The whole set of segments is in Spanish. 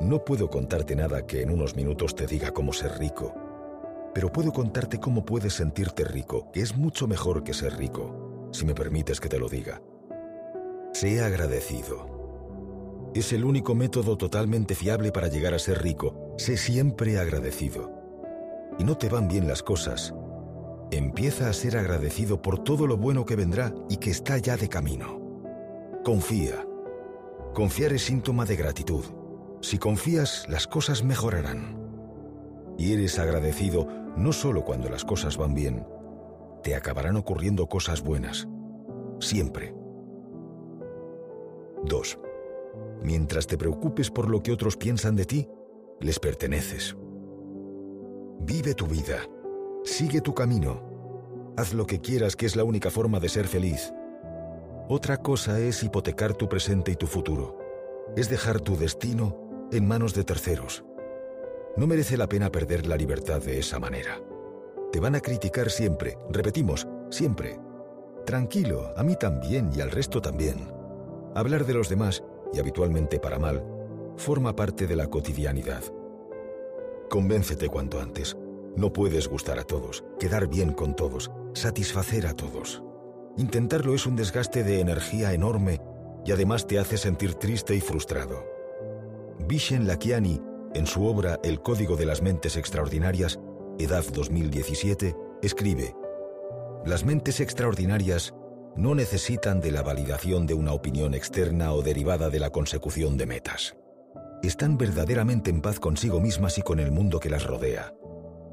No puedo contarte nada que en unos minutos te diga cómo ser rico, pero puedo contarte cómo puedes sentirte rico, que es mucho mejor que ser rico, si me permites que te lo diga. Sé agradecido. Es el único método totalmente fiable para llegar a ser rico. Sé siempre agradecido. Y no te van bien las cosas. Empieza a ser agradecido por todo lo bueno que vendrá y que está ya de camino. Confía. Confiar es síntoma de gratitud. Si confías, las cosas mejorarán. Y eres agradecido no solo cuando las cosas van bien, te acabarán ocurriendo cosas buenas. Siempre. 2. Mientras te preocupes por lo que otros piensan de ti, les perteneces. Vive tu vida. Sigue tu camino. Haz lo que quieras, que es la única forma de ser feliz. Otra cosa es hipotecar tu presente y tu futuro. Es dejar tu destino en manos de terceros. No merece la pena perder la libertad de esa manera. Te van a criticar siempre, repetimos, siempre. Tranquilo, a mí también y al resto también. Hablar de los demás, y habitualmente para mal, forma parte de la cotidianidad. Convéncete cuanto antes. No puedes gustar a todos, quedar bien con todos, satisfacer a todos. Intentarlo es un desgaste de energía enorme y además te hace sentir triste y frustrado. Vishen Lakiani, en su obra El Código de las Mentes Extraordinarias, Edad 2017, escribe, Las mentes extraordinarias no necesitan de la validación de una opinión externa o derivada de la consecución de metas. Están verdaderamente en paz consigo mismas y con el mundo que las rodea.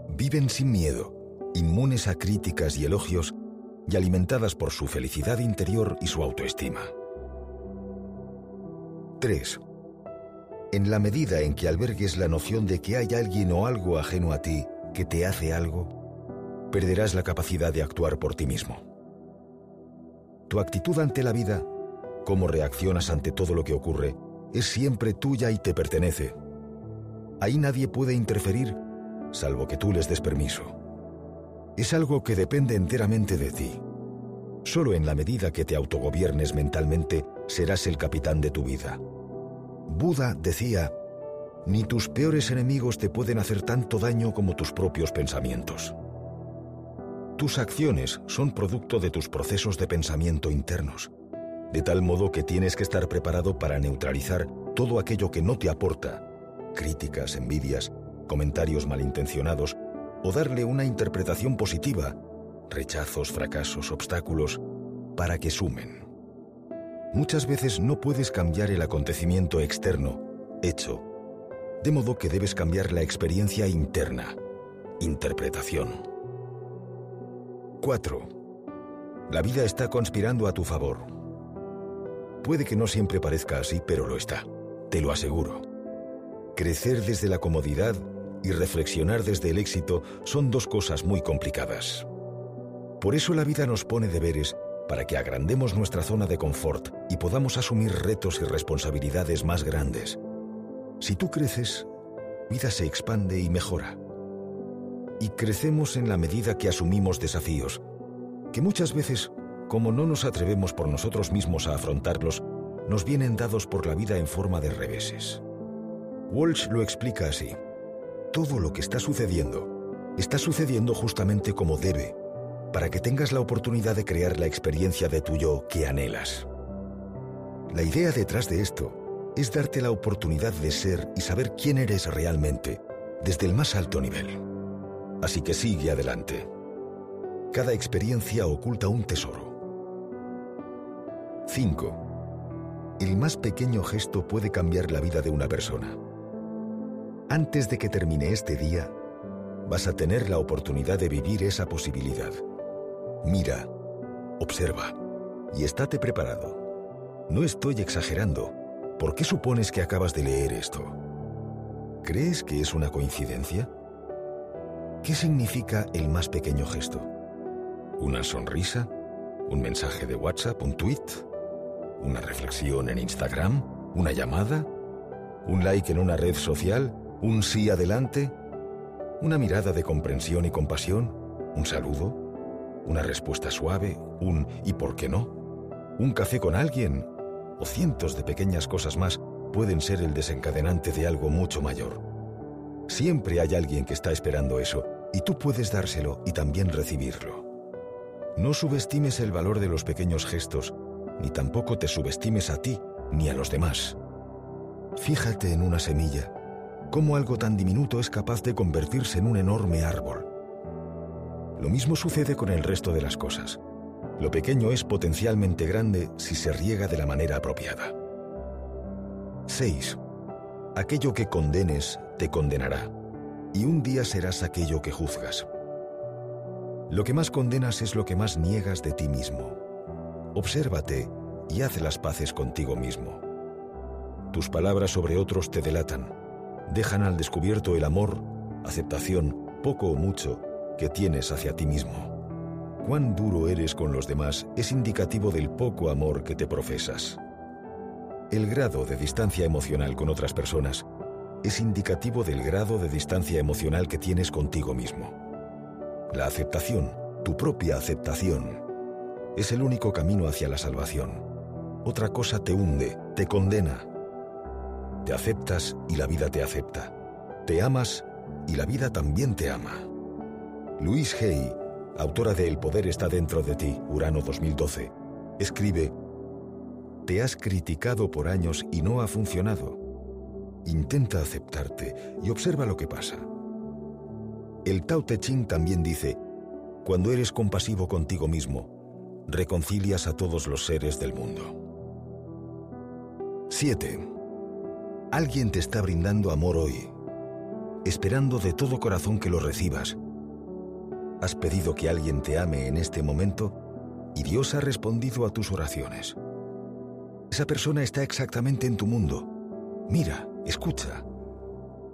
Viven sin miedo, inmunes a críticas y elogios y alimentadas por su felicidad interior y su autoestima. 3. En la medida en que albergues la noción de que hay alguien o algo ajeno a ti que te hace algo, perderás la capacidad de actuar por ti mismo. Tu actitud ante la vida, cómo reaccionas ante todo lo que ocurre, es siempre tuya y te pertenece. Ahí nadie puede interferir, salvo que tú les des permiso. Es algo que depende enteramente de ti. Solo en la medida que te autogobiernes mentalmente serás el capitán de tu vida. Buda decía, ni tus peores enemigos te pueden hacer tanto daño como tus propios pensamientos. Tus acciones son producto de tus procesos de pensamiento internos, de tal modo que tienes que estar preparado para neutralizar todo aquello que no te aporta, críticas, envidias, comentarios malintencionados, o darle una interpretación positiva, rechazos, fracasos, obstáculos, para que sumen. Muchas veces no puedes cambiar el acontecimiento externo, hecho, de modo que debes cambiar la experiencia interna, interpretación. 4. La vida está conspirando a tu favor. Puede que no siempre parezca así, pero lo está, te lo aseguro. Crecer desde la comodidad y reflexionar desde el éxito son dos cosas muy complicadas. Por eso la vida nos pone deberes para que agrandemos nuestra zona de confort y podamos asumir retos y responsabilidades más grandes. Si tú creces, vida se expande y mejora y crecemos en la medida que asumimos desafíos, que muchas veces, como no nos atrevemos por nosotros mismos a afrontarlos, nos vienen dados por la vida en forma de reveses. Walsh lo explica así. Todo lo que está sucediendo está sucediendo justamente como debe, para que tengas la oportunidad de crear la experiencia de tu yo que anhelas. La idea detrás de esto es darte la oportunidad de ser y saber quién eres realmente, desde el más alto nivel. Así que sigue adelante. Cada experiencia oculta un tesoro. 5. El más pequeño gesto puede cambiar la vida de una persona. Antes de que termine este día, vas a tener la oportunidad de vivir esa posibilidad. Mira, observa y estate preparado. No estoy exagerando. ¿Por qué supones que acabas de leer esto? ¿Crees que es una coincidencia? ¿Qué significa el más pequeño gesto? ¿Una sonrisa? ¿Un mensaje de WhatsApp? ¿Un tweet? ¿Una reflexión en Instagram? ¿Una llamada? ¿Un like en una red social? ¿Un sí adelante? ¿Una mirada de comprensión y compasión? ¿Un saludo? ¿Una respuesta suave? ¿Un ¿y por qué no? ¿Un café con alguien? ¿O cientos de pequeñas cosas más pueden ser el desencadenante de algo mucho mayor. Siempre hay alguien que está esperando eso, y tú puedes dárselo y también recibirlo. No subestimes el valor de los pequeños gestos, ni tampoco te subestimes a ti ni a los demás. Fíjate en una semilla, cómo algo tan diminuto es capaz de convertirse en un enorme árbol. Lo mismo sucede con el resto de las cosas. Lo pequeño es potencialmente grande si se riega de la manera apropiada. 6. Aquello que condenes te condenará, y un día serás aquello que juzgas. Lo que más condenas es lo que más niegas de ti mismo. Obsérvate y haz las paces contigo mismo. Tus palabras sobre otros te delatan, dejan al descubierto el amor, aceptación, poco o mucho, que tienes hacia ti mismo. Cuán duro eres con los demás es indicativo del poco amor que te profesas. El grado de distancia emocional con otras personas es indicativo del grado de distancia emocional que tienes contigo mismo. La aceptación, tu propia aceptación, es el único camino hacia la salvación. Otra cosa te hunde, te condena. Te aceptas y la vida te acepta. Te amas y la vida también te ama. Louise Hay, autora de El poder está dentro de ti, Urano 2012, escribe, Te has criticado por años y no ha funcionado. Intenta aceptarte y observa lo que pasa. El Tao Te Ching también dice, cuando eres compasivo contigo mismo, reconcilias a todos los seres del mundo. 7. Alguien te está brindando amor hoy, esperando de todo corazón que lo recibas. Has pedido que alguien te ame en este momento y Dios ha respondido a tus oraciones. Esa persona está exactamente en tu mundo. Mira, escucha.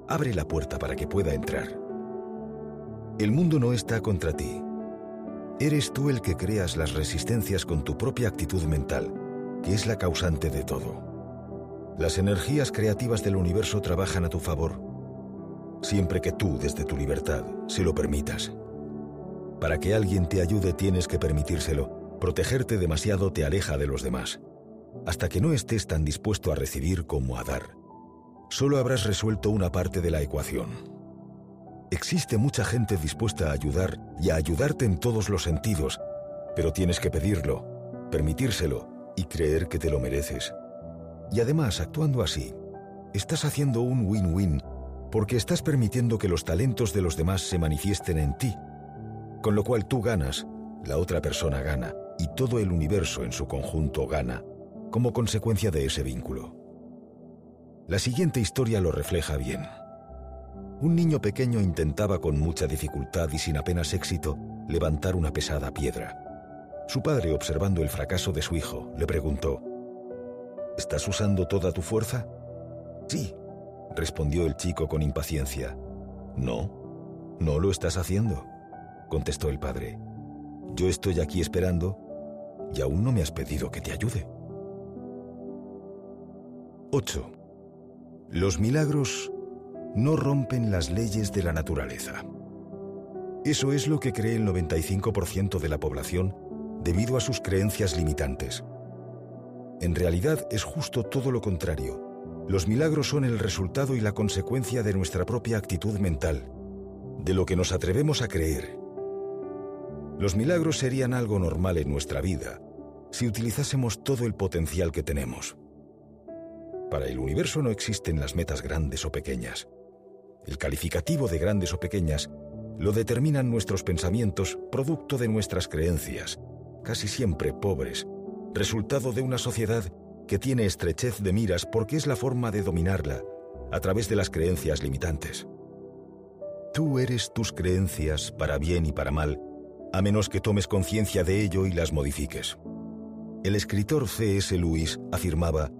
Abre la puerta para que pueda entrar. El mundo no está contra ti. Eres tú el que creas las resistencias con tu propia actitud mental, que es la causante de todo. Las energías creativas del universo trabajan a tu favor, siempre que tú, desde tu libertad, se lo permitas. Para que alguien te ayude tienes que permitírselo. Protegerte demasiado te aleja de los demás, hasta que no estés tan dispuesto a recibir como a dar. Solo habrás resuelto una parte de la ecuación. Existe mucha gente dispuesta a ayudar y a ayudarte en todos los sentidos, pero tienes que pedirlo, permitírselo y creer que te lo mereces. Y además, actuando así, estás haciendo un win-win porque estás permitiendo que los talentos de los demás se manifiesten en ti, con lo cual tú ganas, la otra persona gana y todo el universo en su conjunto gana como consecuencia de ese vínculo. La siguiente historia lo refleja bien. Un niño pequeño intentaba con mucha dificultad y sin apenas éxito levantar una pesada piedra. Su padre, observando el fracaso de su hijo, le preguntó, ¿Estás usando toda tu fuerza? Sí, respondió el chico con impaciencia. No, no lo estás haciendo, contestó el padre. Yo estoy aquí esperando y aún no me has pedido que te ayude. 8. Los milagros no rompen las leyes de la naturaleza. Eso es lo que cree el 95% de la población debido a sus creencias limitantes. En realidad es justo todo lo contrario. Los milagros son el resultado y la consecuencia de nuestra propia actitud mental, de lo que nos atrevemos a creer. Los milagros serían algo normal en nuestra vida si utilizásemos todo el potencial que tenemos. Para el universo no existen las metas grandes o pequeñas. El calificativo de grandes o pequeñas lo determinan nuestros pensamientos producto de nuestras creencias, casi siempre pobres, resultado de una sociedad que tiene estrechez de miras porque es la forma de dominarla a través de las creencias limitantes. Tú eres tus creencias para bien y para mal, a menos que tomes conciencia de ello y las modifiques. El escritor C.S. Lewis afirmaba,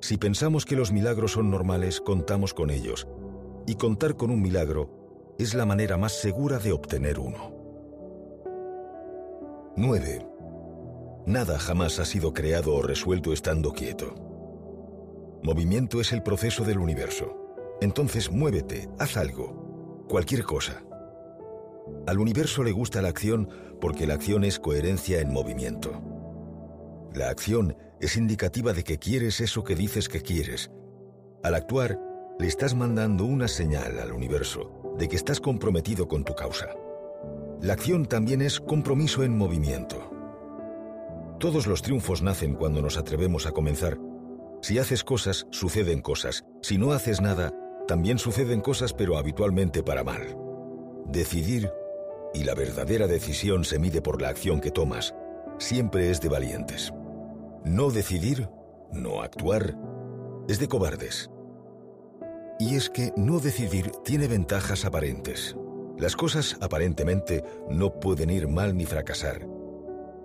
si pensamos que los milagros son normales, contamos con ellos, y contar con un milagro es la manera más segura de obtener uno. 9. Nada jamás ha sido creado o resuelto estando quieto. Movimiento es el proceso del universo. Entonces muévete, haz algo, cualquier cosa. Al universo le gusta la acción porque la acción es coherencia en movimiento. La acción es indicativa de que quieres eso que dices que quieres, Al actuar, le estás mandando una señal al universo de que estás comprometido con tu causa. La acción también es compromiso en movimiento. Todos los triunfos nacen cuando nos atrevemos a comenzar. Si haces cosas, suceden cosas. Si no haces nada, también suceden cosas, pero habitualmente para mal. Decidir, y la verdadera decisión se mide por la acción que tomas, siempre es de valientes. No decidir, no actuar, es de cobardes. Y es que no decidir tiene ventajas aparentes. Las cosas aparentemente no pueden ir mal ni fracasar.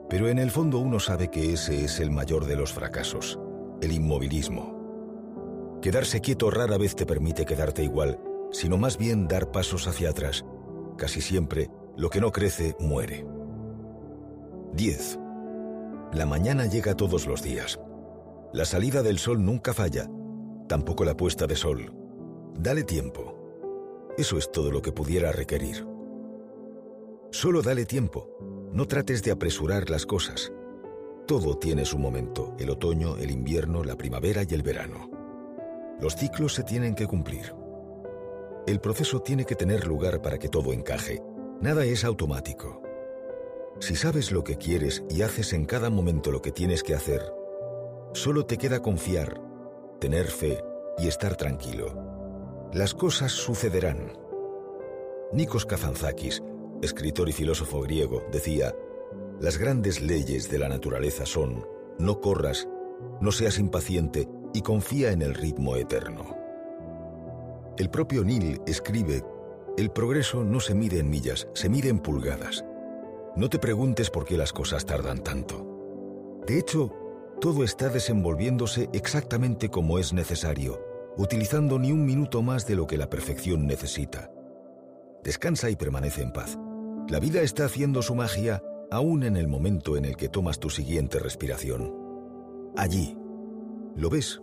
Pero en el fondo uno sabe que ese es el mayor de los fracasos, el inmovilismo. Quedarse quieto rara vez te permite quedarte igual, sino más bien dar pasos hacia atrás. Casi siempre, lo que no crece muere. 10. La mañana llega todos los días. La salida del sol nunca falla, tampoco la puesta de sol. Dale tiempo. Eso es todo lo que pudiera requerir. Solo dale tiempo. No trates de apresurar las cosas. Todo tiene su momento, el otoño, el invierno, la primavera y el verano. Los ciclos se tienen que cumplir. El proceso tiene que tener lugar para que todo encaje. Nada es automático. Si sabes lo que quieres y haces en cada momento lo que tienes que hacer, solo te queda confiar, tener fe y estar tranquilo. Las cosas sucederán. Nikos Kazantzakis, escritor y filósofo griego, decía, las grandes leyes de la naturaleza son, no corras, no seas impaciente y confía en el ritmo eterno. El propio Neil escribe, el progreso no se mide en millas, se mide en pulgadas. No te preguntes por qué las cosas tardan tanto. De hecho, todo está desenvolviéndose exactamente como es necesario, utilizando ni un minuto más de lo que la perfección necesita. Descansa y permanece en paz. La vida está haciendo su magia aún en el momento en el que tomas tu siguiente respiración. Allí. ¿Lo ves?